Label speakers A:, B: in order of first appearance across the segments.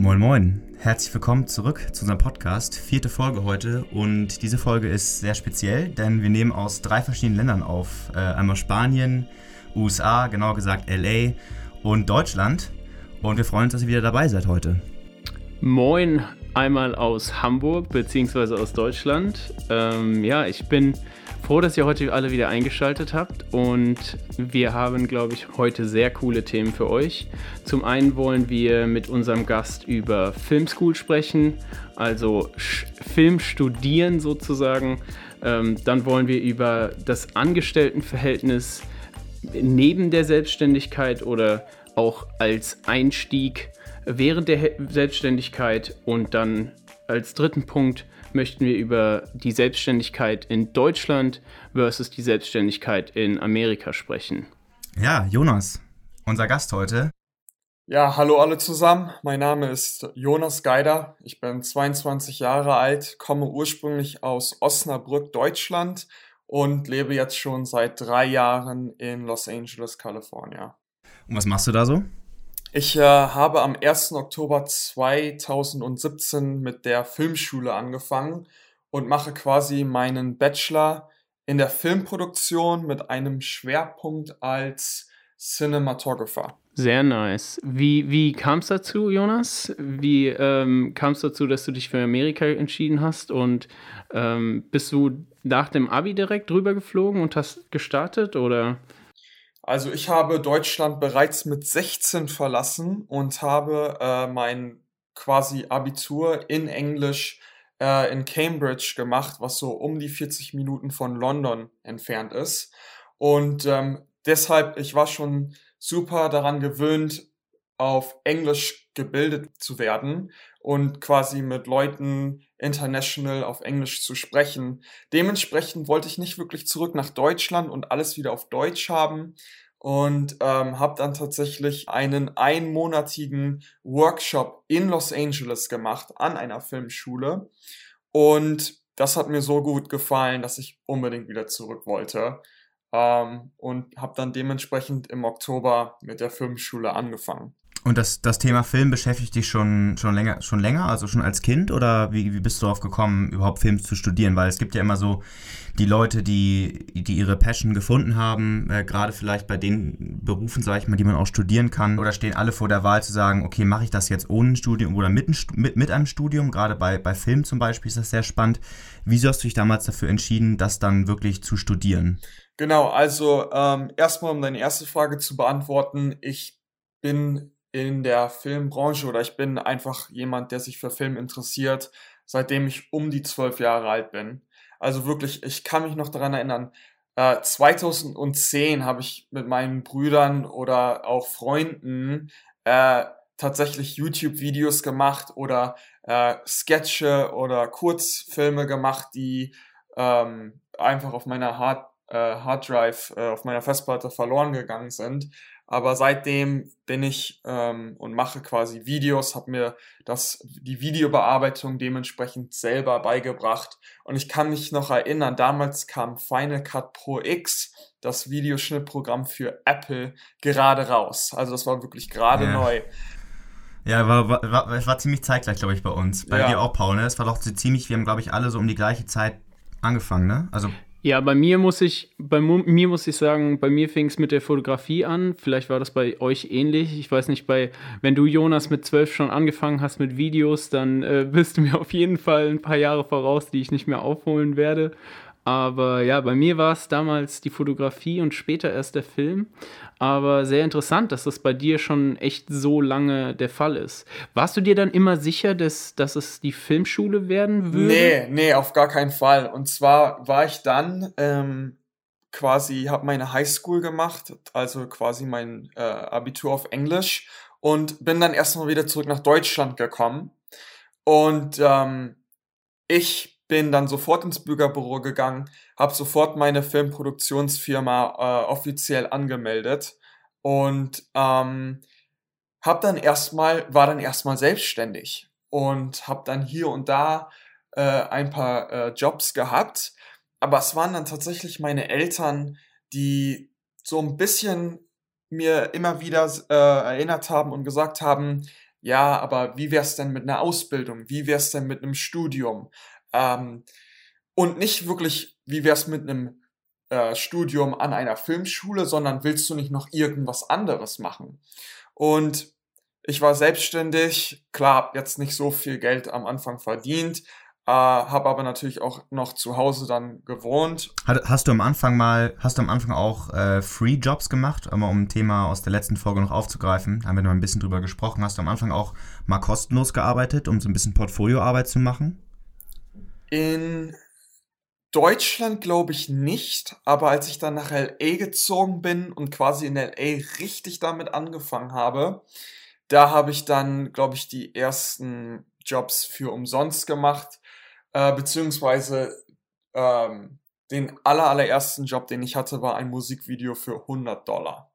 A: Moin Moin, herzlich willkommen zurück zu unserem Podcast. Vierte Folge heute und diese Folge ist sehr speziell, denn wir nehmen aus drei verschiedenen Ländern auf. Äh, einmal Spanien, USA, genauer gesagt LA und Deutschland. Und wir freuen uns, dass ihr wieder dabei seid heute.
B: Moin, einmal aus Hamburg bzw. aus Deutschland. Ähm, ja, ich bin froh, dass ihr heute alle wieder eingeschaltet habt und wir haben, glaube ich, heute sehr coole Themen für euch. Zum einen wollen wir mit unserem Gast über Filmschool sprechen, also Film studieren sozusagen. Ähm, dann wollen wir über das Angestelltenverhältnis neben der Selbstständigkeit oder auch als Einstieg während der Selbstständigkeit und dann als dritten Punkt möchten wir über die Selbstständigkeit in Deutschland versus die Selbstständigkeit in Amerika sprechen.
A: Ja, Jonas, unser Gast heute.
C: Ja, hallo alle zusammen. Mein Name ist Jonas Geider. Ich bin 22 Jahre alt, komme ursprünglich aus Osnabrück, Deutschland und lebe jetzt schon seit drei Jahren in Los Angeles, Kalifornien.
A: Und was machst du da so?
C: Ich äh, habe am 1. Oktober 2017 mit der Filmschule angefangen und mache quasi meinen Bachelor in der Filmproduktion mit einem Schwerpunkt als Cinematographer.
B: Sehr nice. Wie, wie kam es dazu, Jonas? Wie ähm, kam es dazu, dass du dich für Amerika entschieden hast? Und ähm, bist du nach dem Abi direkt rüber geflogen und hast gestartet? Oder?
C: Also ich habe Deutschland bereits mit 16 verlassen und habe äh, mein quasi Abitur in Englisch äh, in Cambridge gemacht, was so um die 40 Minuten von London entfernt ist. Und ähm, deshalb, ich war schon super daran gewöhnt, auf Englisch gebildet zu werden und quasi mit Leuten international auf Englisch zu sprechen. Dementsprechend wollte ich nicht wirklich zurück nach Deutschland und alles wieder auf Deutsch haben und ähm, habe dann tatsächlich einen einmonatigen Workshop in Los Angeles gemacht an einer Filmschule und das hat mir so gut gefallen, dass ich unbedingt wieder zurück wollte ähm, und habe dann dementsprechend im Oktober mit der Filmschule angefangen.
A: Und das, das Thema Film beschäftigt dich schon, schon, länger, schon länger, also schon als Kind? Oder wie, wie bist du darauf gekommen, überhaupt Film zu studieren? Weil es gibt ja immer so die Leute, die, die ihre Passion gefunden haben, äh, gerade vielleicht bei den Berufen, sage ich mal, die man auch studieren kann, oder stehen alle vor der Wahl zu sagen, okay, mache ich das jetzt ohne ein Studium oder mit, mit, mit einem Studium? Gerade bei, bei Film zum Beispiel ist das sehr spannend. Wieso hast du dich damals dafür entschieden, das dann wirklich zu studieren?
C: Genau, also ähm, erstmal um deine erste Frage zu beantworten, ich bin in der Filmbranche oder ich bin einfach jemand, der sich für Film interessiert, seitdem ich um die zwölf Jahre alt bin. Also wirklich, ich kann mich noch daran erinnern, äh, 2010 habe ich mit meinen Brüdern oder auch Freunden äh, tatsächlich YouTube-Videos gemacht oder äh, Sketche oder Kurzfilme gemacht, die ähm, einfach auf meiner Hard, äh, Hard Drive, äh, auf meiner Festplatte verloren gegangen sind. Aber seitdem bin ich ähm, und mache quasi Videos, habe mir das, die Videobearbeitung dementsprechend selber beigebracht. Und ich kann mich noch erinnern, damals kam Final Cut Pro X, das Videoschnittprogramm für Apple, gerade raus. Also das war wirklich gerade
A: ja.
C: neu.
A: Ja, war, war, war, war ziemlich zeitgleich, glaube ich, bei uns. Bei ja. dir auch, Paul, ne? Es war doch so ziemlich, wir haben, glaube ich, alle so um die gleiche Zeit angefangen, ne? Also
B: ja, bei mir muss ich, bei mir muss ich sagen, bei mir fing es mit der Fotografie an. Vielleicht war das bei euch ähnlich. Ich weiß nicht, bei, wenn du Jonas mit zwölf schon angefangen hast mit Videos, dann äh, bist du mir auf jeden Fall ein paar Jahre voraus, die ich nicht mehr aufholen werde. Aber ja, bei mir war es damals die Fotografie und später erst der Film. Aber sehr interessant, dass das bei dir schon echt so lange der Fall ist. Warst du dir dann immer sicher, dass, dass es die Filmschule werden würde?
C: Nee, nee, auf gar keinen Fall. Und zwar war ich dann ähm, quasi, habe meine Highschool gemacht, also quasi mein äh, Abitur auf Englisch und bin dann erstmal wieder zurück nach Deutschland gekommen. Und ähm, ich bin dann sofort ins Bürgerbüro gegangen, habe sofort meine Filmproduktionsfirma äh, offiziell angemeldet und ähm, hab dann erstmal war dann erstmal selbstständig und habe dann hier und da äh, ein paar äh, Jobs gehabt, aber es waren dann tatsächlich meine Eltern, die so ein bisschen mir immer wieder äh, erinnert haben und gesagt haben, ja, aber wie wär's denn mit einer Ausbildung? Wie wär's denn mit einem Studium? Ähm, und nicht wirklich, wie wär's mit einem äh, Studium an einer Filmschule, sondern willst du nicht noch irgendwas anderes machen? Und ich war selbstständig, klar, jetzt nicht so viel Geld am Anfang verdient, äh, habe aber natürlich auch noch zu Hause dann gewohnt.
A: Hast du am Anfang mal, hast du am Anfang auch äh, Free Jobs gemacht, um ein Thema aus der letzten Folge noch aufzugreifen? Haben wir noch ein bisschen drüber gesprochen. Hast du am Anfang auch mal kostenlos gearbeitet, um so ein bisschen Portfolioarbeit zu machen?
C: In Deutschland glaube ich nicht, aber als ich dann nach LA gezogen bin und quasi in LA richtig damit angefangen habe, da habe ich dann, glaube ich, die ersten Jobs für umsonst gemacht äh, beziehungsweise ähm, den aller, allerersten Job, den ich hatte, war ein Musikvideo für 100 Dollar.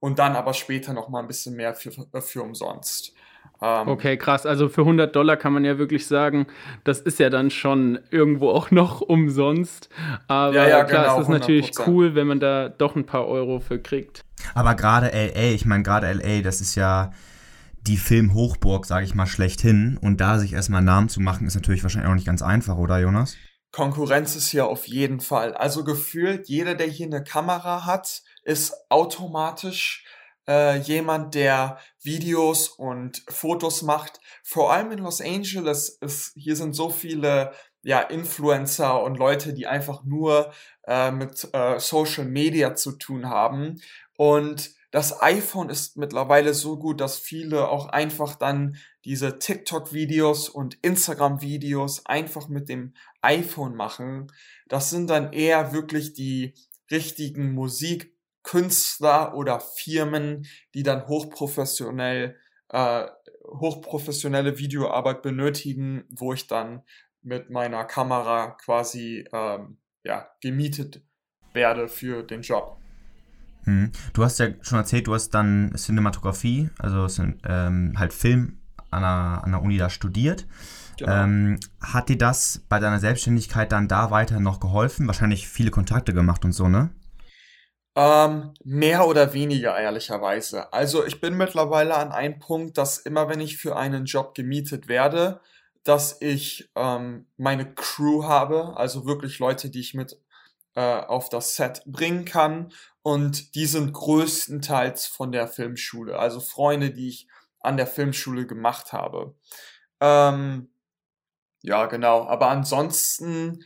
C: Und dann aber später noch mal ein bisschen mehr für, für umsonst.
B: Ähm, okay, krass. Also für 100 Dollar kann man ja wirklich sagen, das ist ja dann schon irgendwo auch noch umsonst. Aber ja, ja, klar, genau, es ist natürlich 100%. cool, wenn man da doch ein paar Euro für kriegt.
A: Aber gerade LA, ich meine, gerade LA, das ist ja die Filmhochburg, sage ich mal, schlechthin. Und da sich erstmal einen Namen zu machen, ist natürlich wahrscheinlich auch nicht ganz einfach, oder Jonas?
C: Konkurrenz ist hier auf jeden Fall. Also gefühlt, jeder, der hier eine Kamera hat, ist automatisch äh, jemand, der Videos und Fotos macht. Vor allem in Los Angeles ist, hier sind so viele ja, Influencer und Leute, die einfach nur äh, mit äh, Social Media zu tun haben. Und das iPhone ist mittlerweile so gut, dass viele auch einfach dann diese TikTok-Videos und Instagram-Videos einfach mit dem iPhone machen. Das sind dann eher wirklich die richtigen Musikkünstler oder Firmen, die dann hochprofessionell, äh, hochprofessionelle Videoarbeit benötigen, wo ich dann mit meiner Kamera quasi ähm, ja, gemietet werde für den Job.
A: Hm. Du hast ja schon erzählt, du hast dann Cinematografie, also ähm, halt Film an der, an der Uni da studiert. Genau. Ähm, hat dir das bei deiner Selbstständigkeit dann da weiter noch geholfen? Wahrscheinlich viele Kontakte gemacht und so, ne?
C: Ähm, mehr oder weniger, ehrlicherweise. Also ich bin mittlerweile an einem Punkt, dass immer wenn ich für einen Job gemietet werde, dass ich ähm, meine Crew habe, also wirklich Leute, die ich mit äh, auf das Set bringen kann und die sind größtenteils von der Filmschule, also Freunde, die ich an der Filmschule gemacht habe. Ähm, ja, genau. Aber ansonsten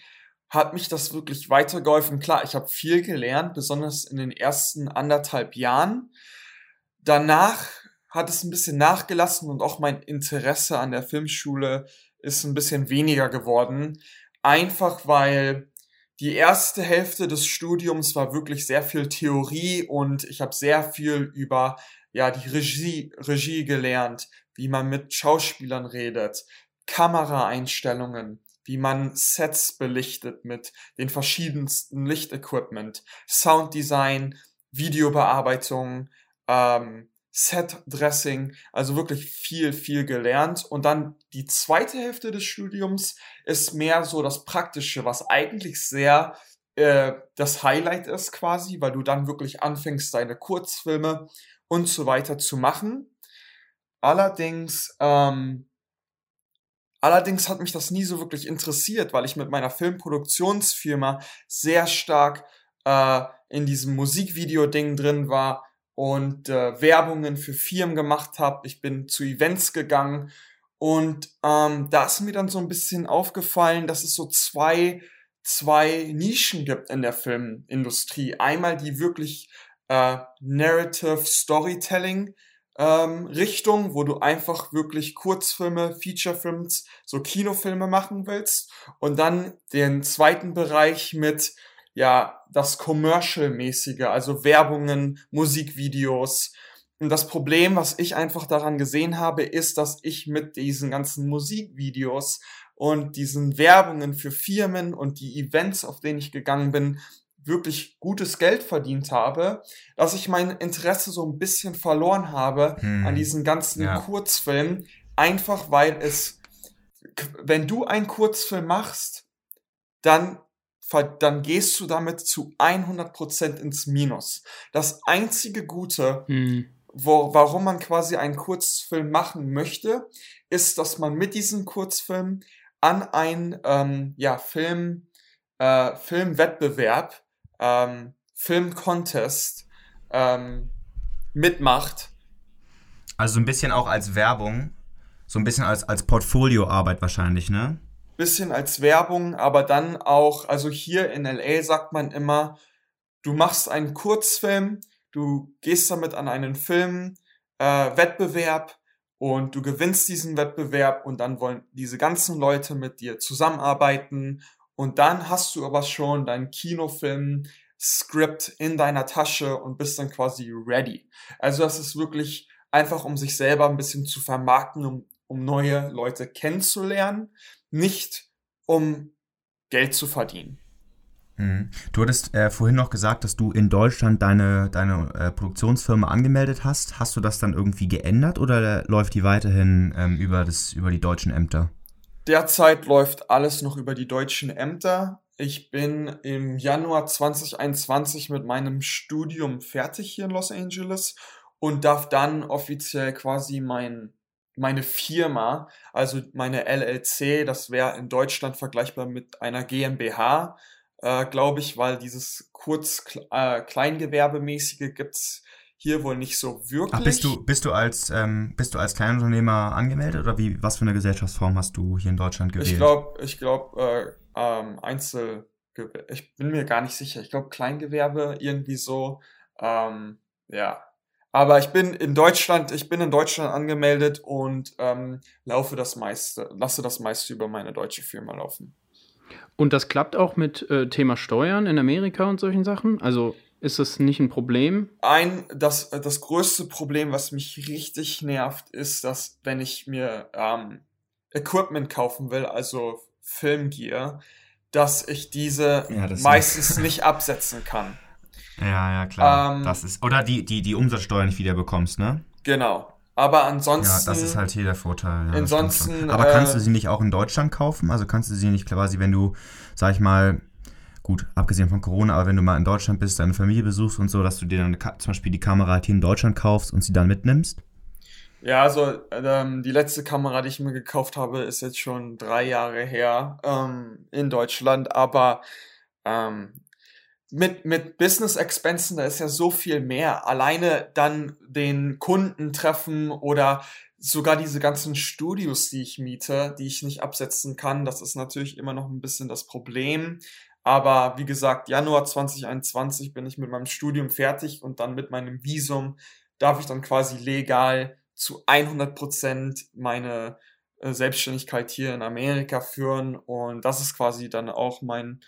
C: hat mich das wirklich weitergeholfen. Klar, ich habe viel gelernt, besonders in den ersten anderthalb Jahren. Danach hat es ein bisschen nachgelassen und auch mein Interesse an der Filmschule ist ein bisschen weniger geworden. Einfach weil die erste Hälfte des Studiums war wirklich sehr viel Theorie und ich habe sehr viel über ja die Regie, Regie gelernt, wie man mit Schauspielern redet, Kameraeinstellungen, wie man Sets belichtet mit den verschiedensten Lichtequipment, Sounddesign, Videobearbeitung, ähm, Set-Dressing, also wirklich viel, viel gelernt. Und dann die zweite Hälfte des Studiums ist mehr so das Praktische, was eigentlich sehr äh, das Highlight ist quasi, weil du dann wirklich anfängst, deine Kurzfilme und so weiter zu machen. Allerdings, ähm, allerdings hat mich das nie so wirklich interessiert, weil ich mit meiner Filmproduktionsfirma sehr stark äh, in diesem Musikvideo-Ding drin war und äh, Werbungen für Firmen gemacht habe. Ich bin zu Events gegangen und ähm, da ist mir dann so ein bisschen aufgefallen, dass es so zwei, zwei Nischen gibt in der Filmindustrie. Einmal die wirklich äh, Narrative Storytelling ähm, Richtung, wo du einfach wirklich Kurzfilme, Featurefilms, so Kinofilme machen willst. Und dann den zweiten Bereich mit ja, das Commercial-mäßige, also Werbungen, Musikvideos. Und das Problem, was ich einfach daran gesehen habe, ist, dass ich mit diesen ganzen Musikvideos und diesen Werbungen für Firmen und die Events, auf denen ich gegangen bin, wirklich gutes Geld verdient habe, dass ich mein Interesse so ein bisschen verloren habe hm. an diesen ganzen ja. Kurzfilmen, einfach weil es, wenn du einen Kurzfilm machst, dann dann gehst du damit zu 100% ins Minus. Das einzige Gute, mhm. wo, warum man quasi einen Kurzfilm machen möchte, ist, dass man mit diesem Kurzfilm an ein ähm, ja, Film, äh, Filmwettbewerb, ähm, Filmcontest ähm, mitmacht.
A: Also ein bisschen auch als Werbung, so ein bisschen als, als Portfolioarbeit wahrscheinlich, ne?
C: Bisschen als Werbung, aber dann auch, also hier in LA sagt man immer, du machst einen Kurzfilm, du gehst damit an einen Filmwettbewerb äh, und du gewinnst diesen Wettbewerb und dann wollen diese ganzen Leute mit dir zusammenarbeiten und dann hast du aber schon deinen Kinofilm Skript in deiner Tasche und bist dann quasi ready. Also das ist wirklich einfach, um sich selber ein bisschen zu vermarkten, um, um neue Leute kennenzulernen, nicht um Geld zu verdienen.
A: Mhm. Du hattest äh, vorhin noch gesagt, dass du in Deutschland deine, deine äh, Produktionsfirma angemeldet hast. Hast du das dann irgendwie geändert oder läuft die weiterhin ähm, über, das, über die deutschen Ämter?
C: Derzeit läuft alles noch über die deutschen Ämter. Ich bin im Januar 2021 mit meinem Studium fertig hier in Los Angeles und darf dann offiziell quasi mein, meine Firma, also meine LLC, das wäre in Deutschland vergleichbar mit einer GmbH, äh, glaube ich, weil dieses kurz äh, Kleingewerbemäßige gibt's hier wohl nicht so wirklich. Ach,
A: bist du, bist du als, ähm, bist du als Kleinunternehmer angemeldet oder wie, was für eine Gesellschaftsform hast du hier in Deutschland gewählt?
C: Ich glaube, ich glaube, äh, ähm, Einzel, ich bin mir gar nicht sicher. Ich glaube, Kleingewerbe irgendwie so, ähm, ja. Aber ich bin in Deutschland, ich bin in Deutschland angemeldet und ähm, laufe das meiste, lasse das meiste über meine deutsche Firma laufen.
B: Und das klappt auch mit äh, Thema Steuern in Amerika und solchen Sachen? Also ist das nicht ein Problem?
C: Ein, das, das größte Problem, was mich richtig nervt, ist, dass wenn ich mir ähm, Equipment kaufen will, also Filmgear, dass ich diese ja, meistens nicht absetzen kann.
A: Ja, ja, klar. Ähm, das ist, oder die, die, die Umsatzsteuer nicht wieder bekommst, ne?
C: Genau. Aber ansonsten.
A: Ja, das ist halt hier der Vorteil. Ja,
C: ansonsten.
A: Aber äh, kannst du sie nicht auch in Deutschland kaufen? Also kannst du sie nicht quasi, wenn du, sag ich mal, gut, abgesehen von Corona, aber wenn du mal in Deutschland bist, deine Familie besuchst und so, dass du dir dann zum Beispiel die Kamera halt hier in Deutschland kaufst und sie dann mitnimmst?
C: Ja, also ähm, die letzte Kamera, die ich mir gekauft habe, ist jetzt schon drei Jahre her ähm, in Deutschland, aber ähm, mit, mit Business Expensen, da ist ja so viel mehr. Alleine dann den Kunden treffen oder sogar diese ganzen Studios, die ich miete, die ich nicht absetzen kann, das ist natürlich immer noch ein bisschen das Problem. Aber wie gesagt, Januar 2021 bin ich mit meinem Studium fertig und dann mit meinem Visum darf ich dann quasi legal zu 100 Prozent meine äh, Selbstständigkeit hier in Amerika führen. Und das ist quasi dann auch mein,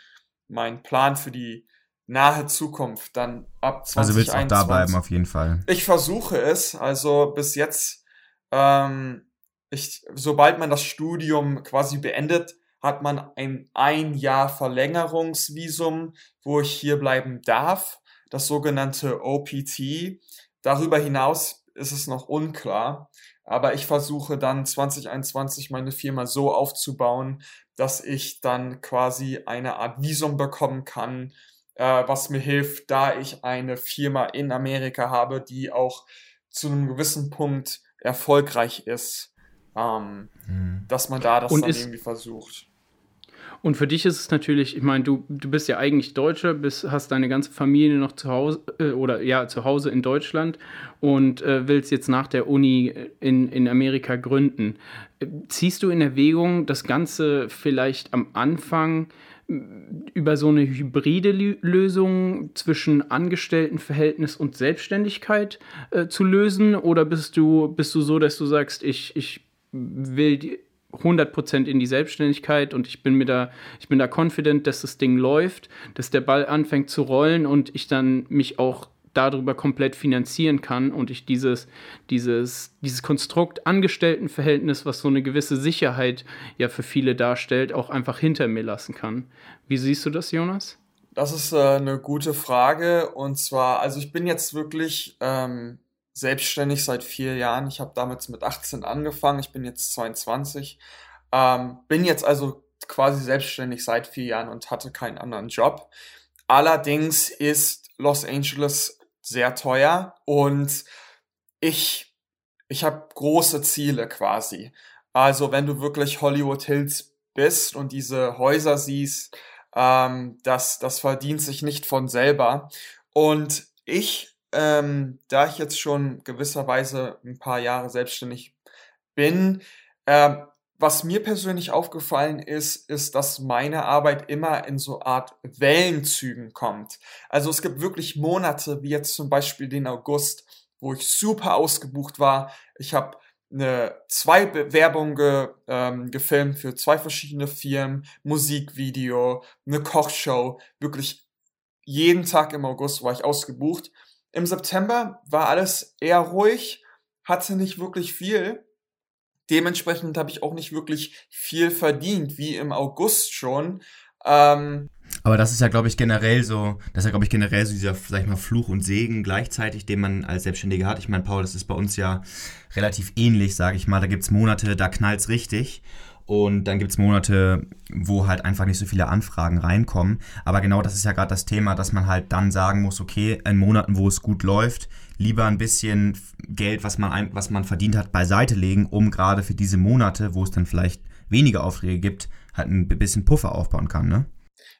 C: mein Plan für die nahe Zukunft, dann ab 2021. Also willst du auch
A: da bleiben auf jeden Fall.
C: Ich versuche es, also bis jetzt, ähm, ich, sobald man das Studium quasi beendet, hat man ein ein Jahr Verlängerungsvisum, wo ich hier bleiben darf, das sogenannte OPT. Darüber hinaus ist es noch unklar, aber ich versuche dann 2021 meine Firma so aufzubauen, dass ich dann quasi eine Art Visum bekommen kann, äh, was mir hilft, da ich eine Firma in Amerika habe, die auch zu einem gewissen Punkt erfolgreich ist, ähm, mhm. dass man da das Und dann irgendwie versucht.
B: Und für dich ist es natürlich, ich meine, du, du bist ja eigentlich Deutscher, bist, hast deine ganze Familie noch zu Hause äh, oder ja, zu Hause in Deutschland und äh, willst jetzt nach der Uni in, in Amerika gründen. Ziehst du in Erwägung, das Ganze vielleicht am Anfang äh, über so eine hybride Lösung zwischen Angestelltenverhältnis und Selbstständigkeit äh, zu lösen? Oder bist du, bist du so, dass du sagst, ich, ich will die 100% in die Selbstständigkeit und ich bin mir da, ich bin da confident, dass das Ding läuft, dass der Ball anfängt zu rollen und ich dann mich auch darüber komplett finanzieren kann und ich dieses, dieses, dieses Konstrukt Angestelltenverhältnis, was so eine gewisse Sicherheit ja für viele darstellt, auch einfach hinter mir lassen kann. Wie siehst du das, Jonas?
C: Das ist äh, eine gute Frage und zwar, also ich bin jetzt wirklich ähm, selbstständig seit vier Jahren. Ich habe damals mit 18 angefangen, ich bin jetzt 22. Ähm, bin jetzt also quasi selbstständig seit vier Jahren und hatte keinen anderen Job. Allerdings ist Los Angeles sehr teuer und ich, ich habe große Ziele quasi. Also wenn du wirklich Hollywood Hills bist und diese Häuser siehst, ähm, das, das verdient sich nicht von selber. Und ich, ähm, da ich jetzt schon gewisserweise ein paar Jahre selbstständig bin, ähm, was mir persönlich aufgefallen ist, ist, dass meine Arbeit immer in so Art Wellenzügen kommt. Also es gibt wirklich Monate, wie jetzt zum Beispiel den August, wo ich super ausgebucht war. Ich habe eine zwei Bewerbungen ge, ähm, gefilmt für zwei verschiedene Firmen, Musikvideo, eine Kochshow. Wirklich jeden Tag im August war ich ausgebucht. Im September war alles eher ruhig, hatte nicht wirklich viel. Dementsprechend habe ich auch nicht wirklich viel verdient, wie im August schon. Ähm,
A: aber das ist ja, glaube ich, generell so, das ist ja, glaube ich, generell so dieser, sag ich mal, Fluch und Segen gleichzeitig, den man als Selbstständiger hat. Ich meine, Paul, das ist bei uns ja relativ ähnlich, sage ich mal. Da gibt es Monate, da knallt es richtig. Und dann gibt es Monate, wo halt einfach nicht so viele Anfragen reinkommen. Aber genau das ist ja gerade das Thema, dass man halt dann sagen muss, okay, in Monaten, wo es gut läuft, lieber ein bisschen Geld, was man, ein, was man verdient hat, beiseite legen, um gerade für diese Monate, wo es dann vielleicht weniger Aufträge gibt, halt ein bisschen Puffer aufbauen kann, ne?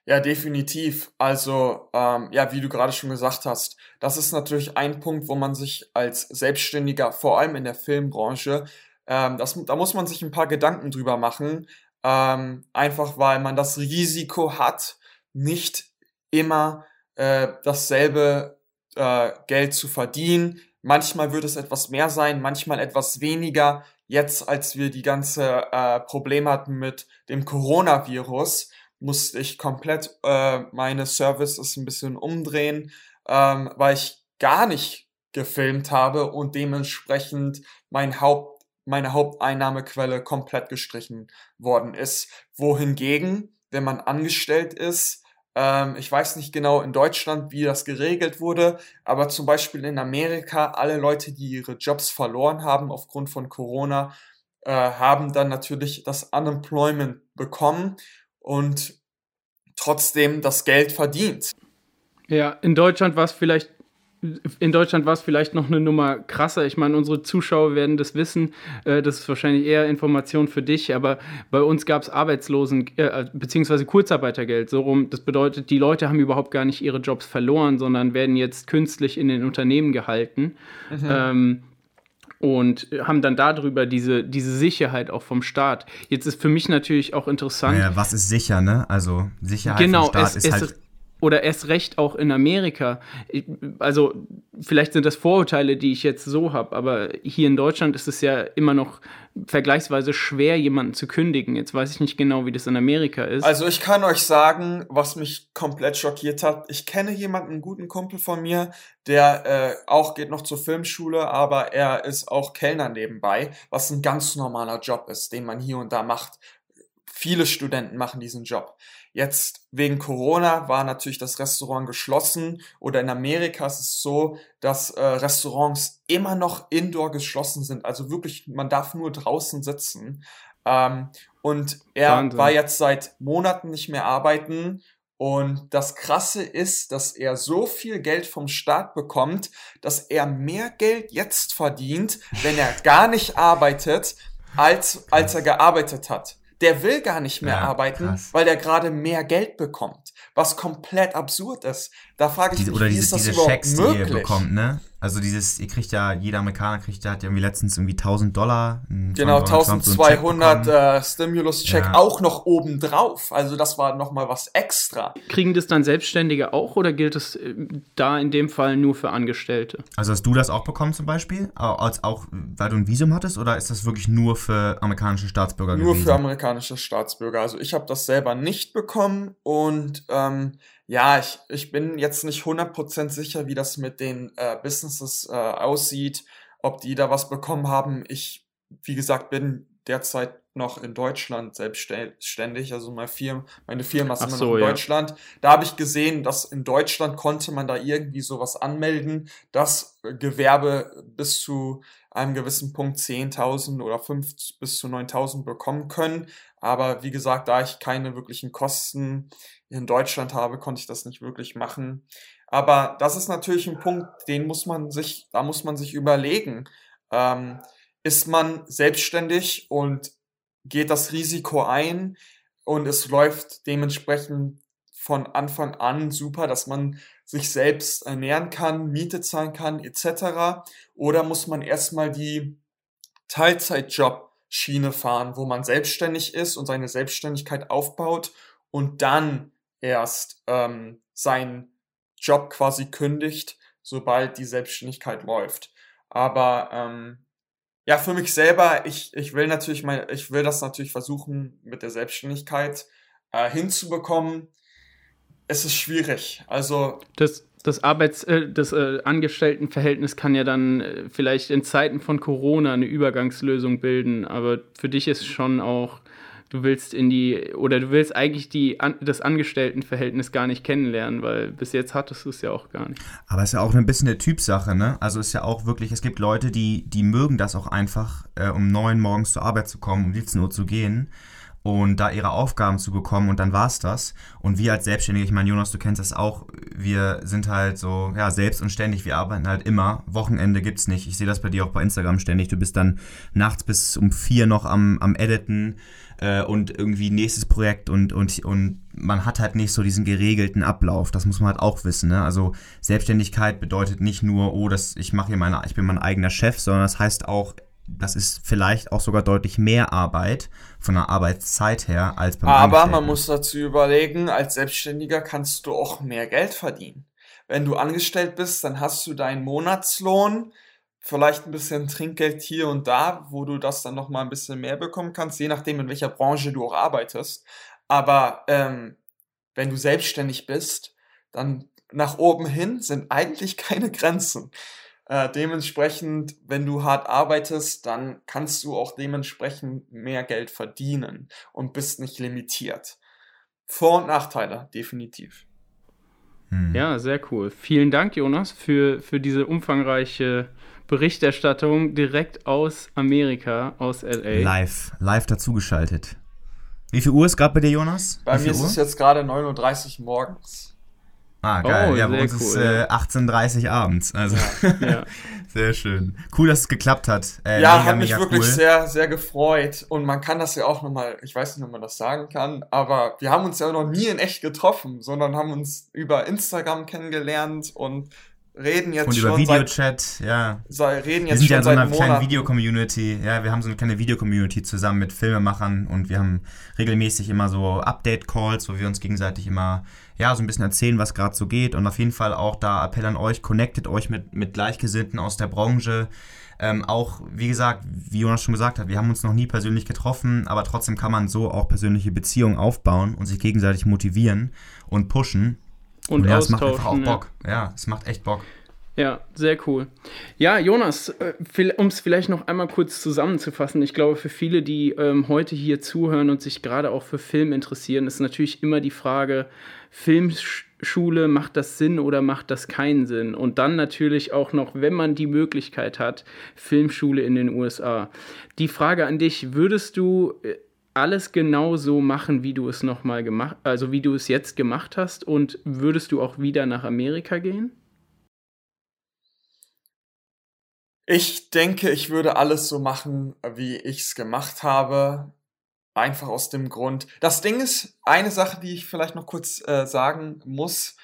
C: Ja, definitiv. Also, ähm, ja, wie du gerade schon gesagt hast, das ist natürlich ein Punkt, wo man sich als Selbstständiger, vor allem in der Filmbranche, ähm, das, da muss man sich ein paar Gedanken drüber machen, ähm, einfach weil man das Risiko hat, nicht immer äh, dasselbe äh, Geld zu verdienen. Manchmal wird es etwas mehr sein, manchmal etwas weniger. Jetzt, als wir die ganze äh, Probleme hatten mit dem Coronavirus, musste ich komplett äh, meine Services ein bisschen umdrehen, ähm, weil ich gar nicht gefilmt habe und dementsprechend mein Haupt, meine Haupteinnahmequelle komplett gestrichen worden ist. Wohingegen, wenn man angestellt ist, ähm, ich weiß nicht genau in Deutschland, wie das geregelt wurde, aber zum Beispiel in Amerika, alle Leute, die ihre Jobs verloren haben aufgrund von Corona, äh, haben dann natürlich das Unemployment bekommen und trotzdem das Geld verdient.
B: Ja, in Deutschland war es vielleicht in Deutschland war es vielleicht noch eine Nummer krasser. Ich meine, unsere Zuschauer werden das wissen. Äh, das ist wahrscheinlich eher Information für dich. Aber bei uns gab es Arbeitslosen- äh, bzw. Kurzarbeitergeld. So rum. Das bedeutet, die Leute haben überhaupt gar nicht ihre Jobs verloren, sondern werden jetzt künstlich in den Unternehmen gehalten. Mhm. Ähm, und haben dann darüber diese, diese Sicherheit auch vom Staat. Jetzt ist für mich natürlich auch interessant.
A: Naja, was ist sicher, ne? Also Sicherheit
B: genau,
A: vom Staat
B: es,
A: ist
B: es,
A: halt.
B: Oder erst recht auch in Amerika. Also, vielleicht sind das Vorurteile, die ich jetzt so habe, aber hier in Deutschland ist es ja immer noch vergleichsweise schwer, jemanden zu kündigen. Jetzt weiß ich nicht genau, wie das in Amerika ist.
C: Also ich kann euch sagen, was mich komplett schockiert hat. Ich kenne jemanden, einen guten Kumpel von mir, der äh, auch geht noch zur Filmschule, aber er ist auch Kellner nebenbei, was ein ganz normaler Job ist, den man hier und da macht. Viele Studenten machen diesen Job. Jetzt wegen Corona war natürlich das Restaurant geschlossen oder in Amerika ist es so, dass äh, Restaurants immer noch indoor geschlossen sind. Also wirklich, man darf nur draußen sitzen. Ähm, und er Wahnsinn. war jetzt seit Monaten nicht mehr arbeiten. Und das Krasse ist, dass er so viel Geld vom Staat bekommt, dass er mehr Geld jetzt verdient, wenn er gar nicht arbeitet, als, als er gearbeitet hat der will gar nicht mehr ja, arbeiten, krass. weil der gerade mehr Geld bekommt, was komplett absurd ist. Da frage ich
A: diese,
C: mich,
A: oder
C: wie
A: diese,
C: ist das
A: diese
C: überhaupt
A: Checks,
C: möglich?
A: die ihr bekommt, ne? Also dieses, ihr kriegt ja, jeder Amerikaner kriegt, der hat ja irgendwie letztens irgendwie 1000 Dollar.
C: Genau, 1200 so äh, Stimulus-Check ja. auch noch oben drauf. Also das war nochmal was extra.
B: Kriegen das dann Selbstständige auch oder gilt es äh, da in dem Fall nur für Angestellte?
A: Also hast du das auch bekommen zum Beispiel? Als auch, weil du ein Visum hattest oder ist das wirklich nur für amerikanische Staatsbürger
C: nur gewesen? Nur für amerikanische Staatsbürger. Also ich habe das selber nicht bekommen und ähm, ja, ich, ich bin jetzt nicht 100% sicher, wie das mit den äh, Businesses äh, aussieht, ob die da was bekommen haben. Ich, wie gesagt, bin derzeit noch in Deutschland selbstständig, also meine Firma, meine Firma ist Ach immer so, noch in ja. Deutschland. Da habe ich gesehen, dass in Deutschland konnte man da irgendwie sowas anmelden, dass Gewerbe bis zu einem gewissen Punkt 10.000 oder 5 bis zu 9.000 bekommen können. Aber wie gesagt, da ich keine wirklichen Kosten in Deutschland habe, konnte ich das nicht wirklich machen. Aber das ist natürlich ein Punkt, den muss man sich, da muss man sich überlegen. Ähm, ist man selbstständig und geht das Risiko ein und es läuft dementsprechend von Anfang an super, dass man sich selbst ernähren kann, Miete zahlen kann, etc. Oder muss man erstmal die Teilzeitjob-Schiene fahren, wo man selbstständig ist und seine Selbstständigkeit aufbaut und dann erst ähm, seinen Job quasi kündigt, sobald die Selbstständigkeit läuft. Aber ähm, ja, für mich selber, ich, ich will natürlich mein, ich will das natürlich versuchen, mit der Selbstständigkeit äh, hinzubekommen. Es ist schwierig. Also.
B: Das, das Arbeits-, äh, das äh, Angestelltenverhältnis kann ja dann äh, vielleicht in Zeiten von Corona eine Übergangslösung bilden, aber für dich ist schon auch du willst in die, oder du willst eigentlich die, das Angestelltenverhältnis gar nicht kennenlernen, weil bis jetzt hattest du es ja auch gar nicht.
A: Aber es ist ja auch ein bisschen eine Typsache, ne? Also es ist ja auch wirklich, es gibt Leute, die, die mögen das auch einfach, äh, um neun morgens zur Arbeit zu kommen, um 17 Uhr zu gehen und da ihre Aufgaben zu bekommen und dann war's das. Und wir als Selbstständige, ich meine, Jonas, du kennst das auch, wir sind halt so, ja, selbst und ständig, wir arbeiten halt immer. Wochenende gibt's nicht. Ich sehe das bei dir auch bei Instagram ständig. Du bist dann nachts bis um vier noch am, am Editen äh, und irgendwie nächstes Projekt und, und, und man hat halt nicht so diesen geregelten Ablauf. Das muss man halt auch wissen. Ne? Also Selbstständigkeit bedeutet nicht nur, oh, das, ich mache hier meine, ich bin mein eigener Chef, sondern das heißt auch, das ist vielleicht auch sogar deutlich mehr Arbeit von der Arbeitszeit her als beim
C: Aber man muss dazu überlegen, als Selbstständiger kannst du auch mehr Geld verdienen. Wenn du angestellt bist, dann hast du deinen Monatslohn, vielleicht ein bisschen Trinkgeld hier und da, wo du das dann nochmal ein bisschen mehr bekommen kannst, je nachdem, in welcher Branche du auch arbeitest. Aber ähm, wenn du selbstständig bist, dann nach oben hin sind eigentlich keine Grenzen. Äh, dementsprechend, wenn du hart arbeitest, dann kannst du auch dementsprechend mehr Geld verdienen und bist nicht limitiert. Vor- und Nachteile, definitiv.
B: Hm. Ja, sehr cool. Vielen Dank, Jonas, für, für diese umfangreiche Berichterstattung direkt aus Amerika, aus LA.
A: Live, live dazugeschaltet. Wie viel Uhr ist gerade bei dir, Jonas?
C: Bei mir ist Uhr? es jetzt gerade 9.30 Uhr morgens.
A: Ah, geil. Oh, ja, bei uns cool, ist äh, 18.30 Uhr abends. Also ja. sehr schön. Cool, dass es geklappt hat.
C: Äh, ja, mega, hat mich wirklich cool. sehr, sehr gefreut. Und man kann das ja auch nochmal, ich weiß nicht, ob man das sagen kann, aber wir haben uns ja noch nie in echt getroffen, sondern haben uns über Instagram kennengelernt und reden jetzt
A: und
C: schon
A: über Videochat, ja.
C: Reden jetzt
A: wir sind ja in so einer kleinen Video-Community. Ja, wir haben so eine kleine Video-Community zusammen mit Filmemachern und wir haben regelmäßig immer so Update-Calls, wo wir uns gegenseitig immer ja so ein bisschen erzählen, was gerade so geht und auf jeden Fall auch da Appell an euch, connectet euch mit mit Gleichgesinnten aus der Branche. Ähm, auch, wie gesagt, wie Jonas schon gesagt hat, wir haben uns noch nie persönlich getroffen, aber trotzdem kann man so auch persönliche Beziehungen aufbauen und sich gegenseitig motivieren und pushen.
B: Und, und
A: ja, es macht einfach auch Bock. Ja. ja, es macht echt Bock.
B: Ja, sehr cool. Ja, Jonas, äh, um es vielleicht noch einmal kurz zusammenzufassen, ich glaube, für viele, die ähm, heute hier zuhören und sich gerade auch für Film interessieren, ist natürlich immer die Frage, Filmschule, macht das Sinn oder macht das keinen Sinn? Und dann natürlich auch noch, wenn man die Möglichkeit hat, Filmschule in den USA. Die Frage an dich, würdest du äh, alles genau so machen, wie du es nochmal gemacht, also wie du es jetzt gemacht hast? Und würdest du auch wieder nach Amerika gehen?
C: Ich denke, ich würde alles so machen, wie ich es gemacht habe. Einfach aus dem Grund. Das Ding ist, eine Sache, die ich vielleicht noch kurz äh, sagen muss.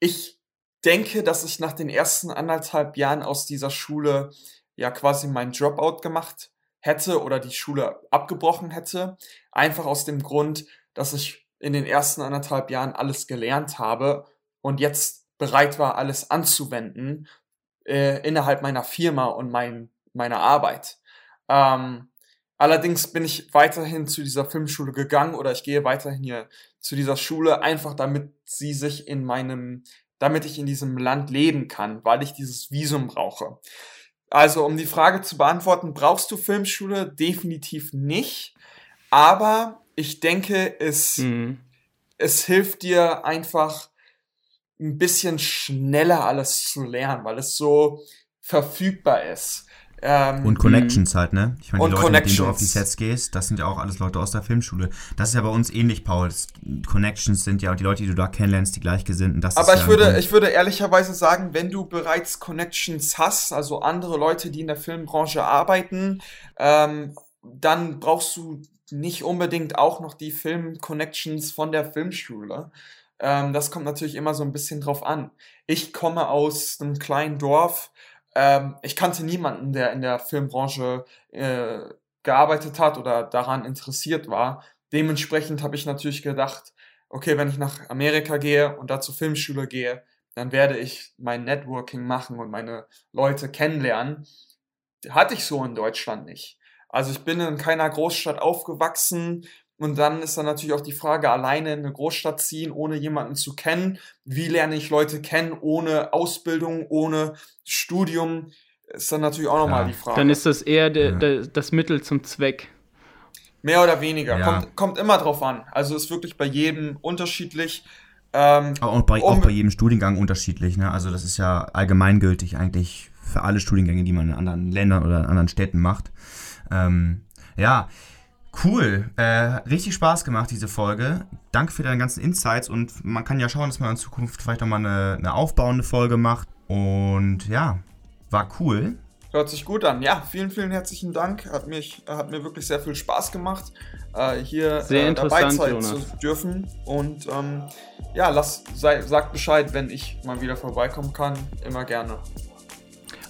C: Ich denke, dass ich nach den ersten anderthalb Jahren aus dieser Schule ja quasi meinen Dropout gemacht hätte oder die Schule abgebrochen hätte. Einfach aus dem Grund, dass ich in den ersten anderthalb Jahren alles gelernt habe und jetzt bereit war, alles anzuwenden äh, innerhalb meiner Firma und mein, meiner Arbeit. Ähm, allerdings bin ich weiterhin zu dieser Filmschule gegangen oder ich gehe weiterhin hier zu dieser Schule, einfach damit sie sich in meinem, damit ich in diesem Land leben kann, weil ich dieses Visum brauche. Also, um die Frage zu beantworten, brauchst du Filmschule? Definitiv nicht. Aber ich denke, es, mhm. es hilft dir einfach ein bisschen schneller alles zu lernen, weil es so verfügbar ist. Ähm,
A: und Connections halt, ne? Ich meine, die
C: Und
A: Leute, mit denen du auf die Sets gehst, das sind ja auch alles Leute aus der Filmschule. Das ist ja bei uns ähnlich, Paul. Das, Connections sind ja die Leute, die du da kennenlernst, die Gleichgesinnten. Das
C: Aber ich
A: ja
C: würde, ich würde ehrlicherweise sagen, wenn du bereits Connections hast, also andere Leute, die in der Filmbranche arbeiten, ähm, dann brauchst du nicht unbedingt auch noch die Film-Connections von der Filmschule. Ähm, das kommt natürlich immer so ein bisschen drauf an. Ich komme aus einem kleinen Dorf. Ähm, ich kannte niemanden, der in der Filmbranche äh, gearbeitet hat oder daran interessiert war. Dementsprechend habe ich natürlich gedacht, okay, wenn ich nach Amerika gehe und da zur Filmschule gehe, dann werde ich mein Networking machen und meine Leute kennenlernen. Hatte ich so in Deutschland nicht. Also ich bin in keiner Großstadt aufgewachsen und dann ist dann natürlich auch die Frage, alleine in eine Großstadt ziehen, ohne jemanden zu kennen. Wie lerne ich Leute kennen, ohne Ausbildung, ohne Studium? Ist dann natürlich auch nochmal
A: Ja.
C: die Frage.
B: Dann ist das eher de, de, das Mittel zum Zweck.
C: Mehr oder weniger.
A: Ja.
C: Kommt, kommt immer drauf an. Also ist wirklich bei jedem unterschiedlich. Ähm,
A: Auch bei,
C: um-
A: auch bei jedem Studiengang unterschiedlich, ne? Also das ist ja allgemeingültig eigentlich für alle Studiengänge, die man in anderen Ländern oder in anderen Städten macht. Ähm, ja, cool. Äh, richtig Spaß gemacht, diese Folge. Danke für deine ganzen Insights und man kann ja schauen, dass man in Zukunft vielleicht nochmal eine, eine aufbauende Folge macht. Und ja, war cool.
C: Hört sich gut an. Ja, vielen, vielen herzlichen Dank. Hat, mich, hat mir wirklich sehr viel Spaß gemacht, äh, hier
B: Sehr
C: äh, dabei sein
B: Jonas.
C: zu dürfen. Und ähm, ja, lass, sei, sagt Bescheid, wenn ich mal wieder vorbeikommen kann. Immer gerne.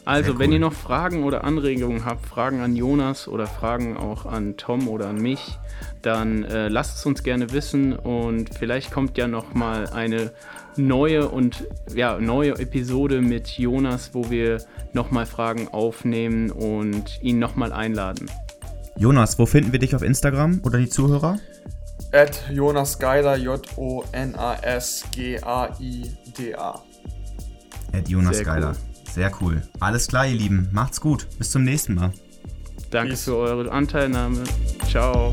B: Also,
A: Sehr
B: wenn
A: cool.
B: ihr noch Fragen oder Anregungen habt, Fragen an Jonas oder Fragen auch an Tom oder an mich, dann äh, lasst es uns gerne wissen und vielleicht kommt ja noch mal eine neue und ja neue Episode mit Jonas, wo wir noch mal Fragen aufnehmen und ihn noch mal einladen.
A: Jonas, wo finden wir dich auf Instagram oder die Zuhörer?
C: At Jonas Geider, J-O-N-A-S-G-A-I-D-A.
A: At Jonas
B: Sehr
A: Geiler.
B: cool.
A: Sehr cool. Alles klar, ihr Lieben. Macht's gut. Bis zum nächsten Mal.
B: Danke
C: Peace.
B: für eure Anteilnahme. Ciao.